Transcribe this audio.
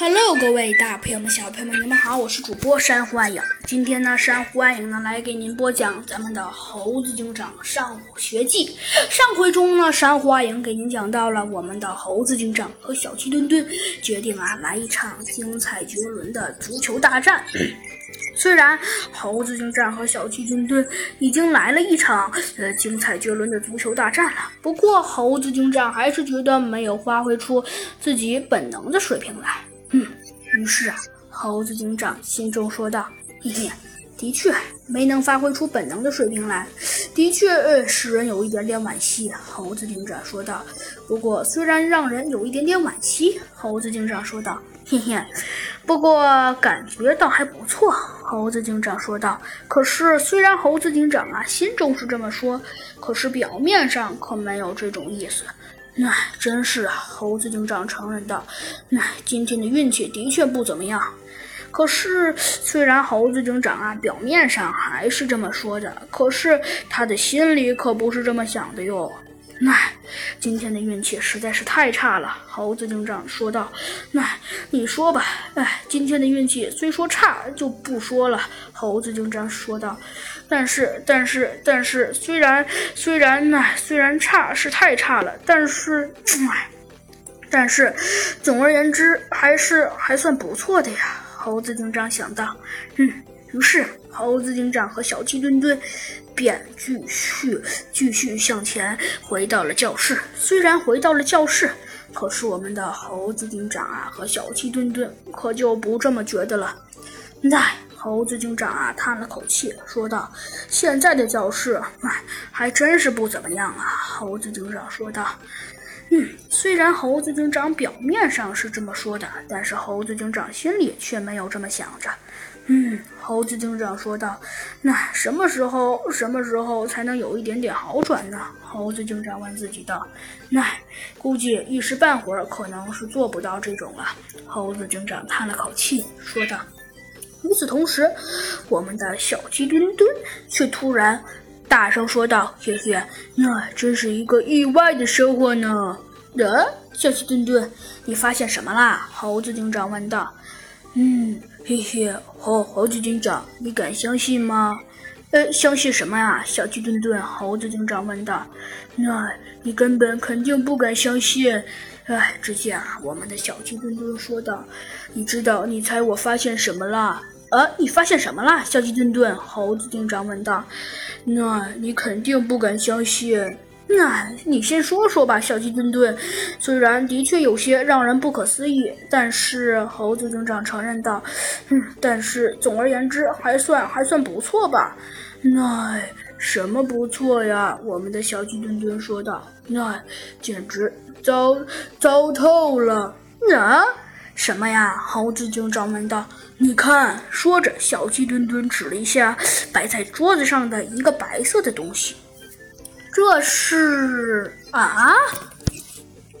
Hello，各位大朋友们、小朋友们，你们好，我是主播珊瑚暗影。今天呢，珊瑚暗影呢来给您播讲咱们的《猴子警长上午学记》。上回中呢，珊瑚暗影给您讲到了我们的猴子警长和小鸡墩墩决定啊来一场精彩绝伦的足球大战。虽然猴子警长和小鸡墩墩已经来了一场呃精彩绝伦的足球大战了，不过猴子警长还是觉得没有发挥出自己本能的水平来。于是啊，猴子警长心中说道：“嘿嘿，的确没能发挥出本能的水平来，的确呃使人有一点点惋惜。”猴子警长说道。不过虽然让人有一点点惋惜，猴子警长说道。嘿嘿，不过感觉倒还不错。猴子警长说道。可是，虽然猴子警长啊心中是这么说，可是表面上可没有这种意思。唉，真是啊！猴子警长承认道。唉，今天的运气的确不怎么样。可是，虽然猴子警长啊表面上还是这么说的，可是他的心里可不是这么想的哟。那，今天的运气实在是太差了，猴子警长说道。那，你说吧。唉，今天的运气虽说差，就不说了。猴子警长说道。但是，但是，但是，虽然虽然唉，虽然差是太差了，但是唉，但是，总而言之，还是还算不错的呀。猴子警长想到。嗯。于是，猴子警长和小鸡墩墩便继续继续向前，回到了教室。虽然回到了教室，可是我们的猴子警长啊和小鸡墩墩可就不这么觉得了。那猴子警长啊叹了口气，说道：“现在的教室，哎，还真是不怎么样啊。”猴子警长说道：“嗯，虽然猴子警长表面上是这么说的，但是猴子警长心里却没有这么想着。”嗯，猴子警长说道：“那什么时候，什么时候才能有一点点好转呢？”猴子警长问自己道：“那估计一时半会儿可能是做不到这种了。”猴子警长叹了口气说道。与此同时，我们的小鸡墩墩却突然大声说道：“谢谢，那真是一个意外的收获呢！”呃，小鸡墩墩，你发现什么啦？猴子警长问道。嗯，嘿嘿，猴猴子警长，你敢相信吗？呃，相信什么呀？小鸡墩墩，猴子警长问道。那，你根本肯定不敢相信。哎，只见啊，我们的小鸡墩墩说道：“你知道，你猜我发现什么了？呃，你发现什么了？”小鸡墩墩，猴子警长问道。那你肯定不敢相信。那你先说说吧，小鸡墩墩。虽然的确有些让人不可思议，但是猴子警长承认道：“嗯，但是总而言之，还算还算不错吧。”那什么不错呀？我们的小鸡墩墩说道：“那简直糟糟透了！”啊，什么呀？猴子警长问道：“你看。”说着，小鸡墩墩指了一下摆在桌子上的一个白色的东西。这是啊。